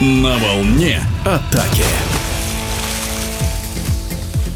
На волне атаки.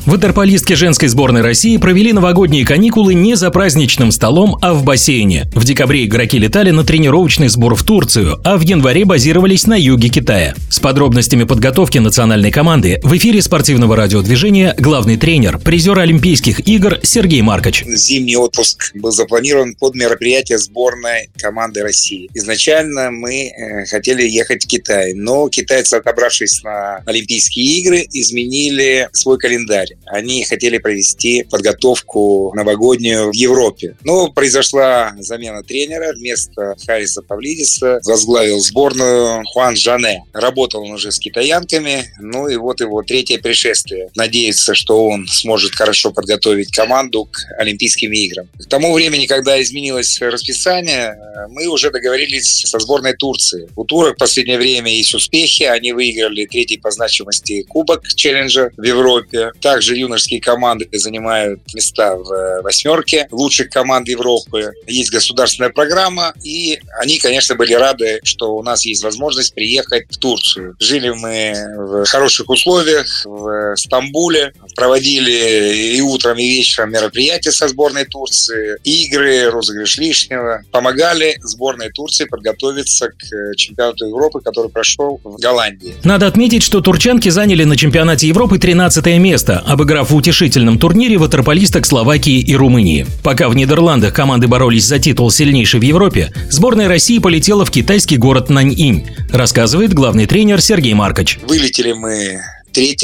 Ватерполистки женской сборной России провели новогодние каникулы не за праздничным столом, а в бассейне. В декабре игроки летали на тренировочный сбор в Турцию, а в январе базировались на юге Китая. С подробностями подготовки национальной команды в эфире спортивного радиодвижения главный тренер, призер Олимпийских игр Сергей Маркоч. Зимний отпуск был запланирован под мероприятие сборной команды России. Изначально мы э, хотели ехать в Китай, но китайцы, отобравшись на Олимпийские игры, изменили свой календарь они хотели провести подготовку новогоднюю в Европе. Но произошла замена тренера. Вместо Хариса Павлидиса возглавил сборную Хуан Жане. Работал он уже с китаянками. Ну и вот его третье пришествие. Надеется, что он сможет хорошо подготовить команду к Олимпийским играм. К тому времени, когда изменилось расписание, мы уже договорились со сборной Турции. У турок в последнее время есть успехи. Они выиграли третий по значимости кубок челленджа в Европе. Также также юношеские команды занимают места в э, восьмерке лучших команд Европы. Есть государственная программа, и они, конечно, были рады, что у нас есть возможность приехать в Турцию. Жили мы в хороших условиях в Стамбуле, проводили и утром, и вечером мероприятия со сборной Турции, игры, розыгрыш лишнего. Помогали сборной Турции подготовиться к э, чемпионату Европы, который прошел в Голландии. Надо отметить, что турчанки заняли на чемпионате Европы 13 место, обыграв в утешительном турнире ватерполисток Словакии и Румынии. Пока в Нидерландах команды боролись за титул сильнейшей в Европе, сборная России полетела в китайский город Наньинь, рассказывает главный тренер Сергей Маркоч. Вылетели мы 3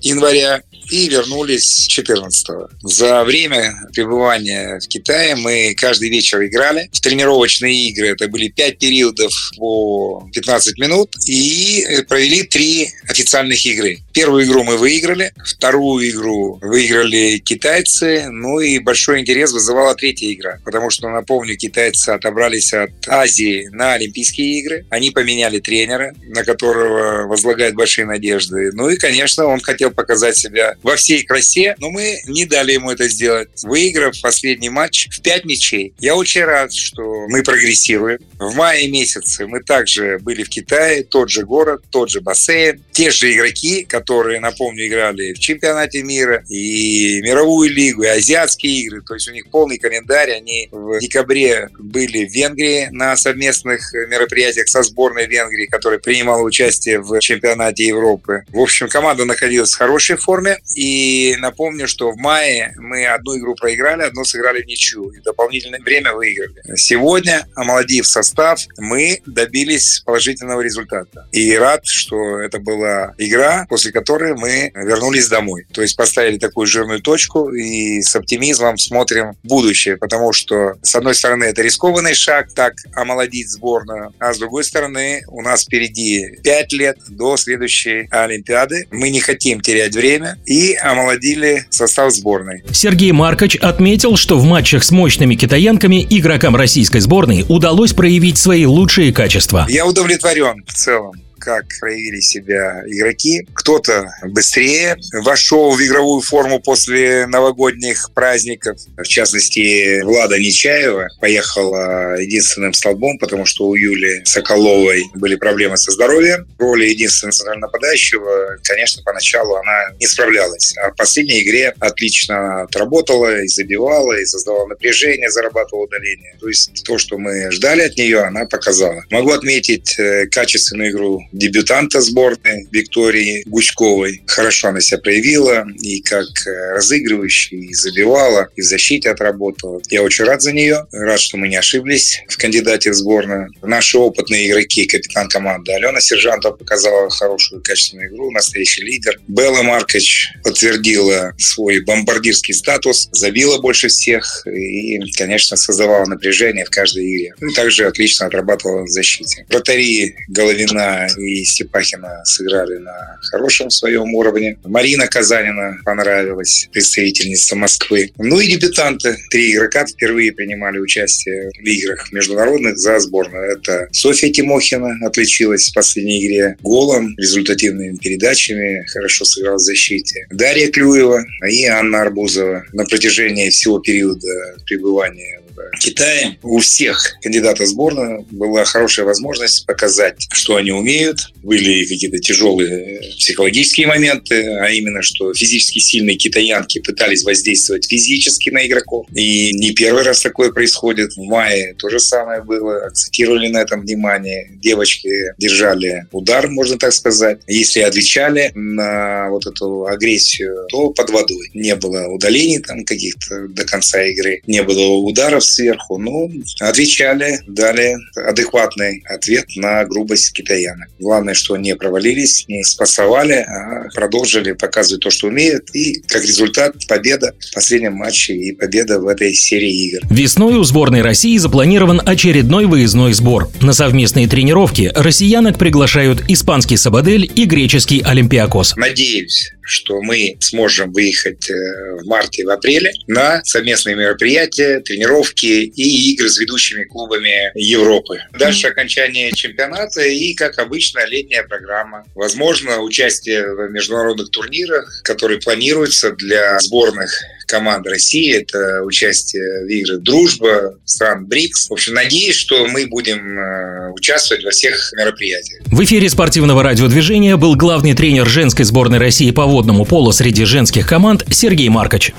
января и вернулись 14 -го. За время пребывания в Китае мы каждый вечер играли в тренировочные игры. Это были 5 периодов по 15 минут и провели 3 официальных игры. Первую игру мы выиграли, вторую игру выиграли китайцы, ну и большой интерес вызывала третья игра, потому что, напомню, китайцы отобрались от Азии на Олимпийские игры. Они поменяли тренера, на которого возлагают большие надежды. Ну и, конечно, он хотел показать себя во всей красе, но мы не дали ему это сделать, выиграв последний матч в пять мячей. Я очень рад, что мы прогрессируем. В мае месяце мы также были в Китае, тот же город, тот же бассейн, те же игроки, которые, напомню, играли в чемпионате мира, и мировую лигу, и азиатские игры. То есть у них полный календарь. Они в декабре были в Венгрии на совместных мероприятиях со сборной Венгрии, которая принимала участие в чемпионате Европы. В общем, команда находилась в хорошей форме. И напомню, что в мае мы одну игру проиграли, одну сыграли в ничью. И дополнительное время выиграли. Сегодня, омолодив состав, мы добились положительного результата. И рад, что это была игра, после которой мы вернулись домой. То есть поставили такую жирную точку и с оптимизмом смотрим будущее. Потому что, с одной стороны, это рискованный шаг, так омолодить сборную. А с другой стороны, у нас впереди 5 лет до следующей Олимпиады. Мы не хотим терять время и омолодили состав сборной. Сергей Маркоч отметил, что в матчах с мощными китаянками игрокам российской сборной удалось проявить свои лучшие качества. Я удовлетворен в целом как проявили себя игроки. Кто-то быстрее вошел в игровую форму после новогодних праздников. В частности, Влада Нечаева поехала единственным столбом, потому что у Юли Соколовой были проблемы со здоровьем. В роли единственного нападающего, конечно, поначалу она не справлялась. А в последней игре отлично отработала и забивала, и создавала напряжение, зарабатывала удаление. То есть то, что мы ждали от нее, она показала. Могу отметить э, качественную игру дебютанта сборной Виктории Гуськовой. Хорошо она себя проявила и как э, разыгрывающий, и забивала, и в защите отработала. Я очень рад за нее. Рад, что мы не ошиблись в кандидате в сборную. Наши опытные игроки, капитан команды Алена Сержантова показала хорошую качественную игру, настоящий лидер. Белла Маркович подтвердила свой бомбардирский статус, забила больше всех и, конечно, создавала напряжение в каждой игре. И также отлично отрабатывала в защите. Вратари Головина и Степахина сыграли на хорошем своем уровне. Марина Казанина понравилась, представительница Москвы. Ну и дебютанты. Три игрока впервые принимали участие в играх международных за сборную. Это Софья Тимохина отличилась в последней игре голом, результативными передачами, хорошо сыграла в защите. Дарья Клюева и Анна Арбузова на протяжении всего периода пребывания Китае. У всех кандидатов сборную была хорошая возможность показать, что они умеют. Были какие-то тяжелые психологические моменты, а именно, что физически сильные китаянки пытались воздействовать физически на игроков. И не первый раз такое происходит. В мае то же самое было. Акцентировали на этом внимание. Девочки держали удар, можно так сказать. Если отвечали на вот эту агрессию, то под водой. Не было удалений там каких-то до конца игры, не было ударов сверху. Ну, отвечали, дали адекватный ответ на грубость китаянок. Главное, что не провалились, не спасовали, а продолжили показывать то, что умеют. И как результат победа в последнем матче и победа в этой серии игр. Весной у сборной России запланирован очередной выездной сбор. На совместные тренировки россиянок приглашают испанский Сабадель и греческий Олимпиакос. Надеюсь, что мы сможем выехать э, в марте, в апреле на совместные мероприятия, тренировки и игры с ведущими клубами Европы. Дальше окончание чемпионата и, как обычно, летняя программа. Возможно, участие в международных турнирах, которые планируются для сборных команд России. Это участие в играх «Дружба», стран БРИКС. В общем, надеюсь, что мы будем э, участвовать во всех мероприятиях. В эфире спортивного радиодвижения был главный тренер женской сборной России по водному полу среди женских команд Сергей Маркоч.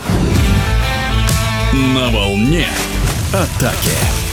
На волне атаки.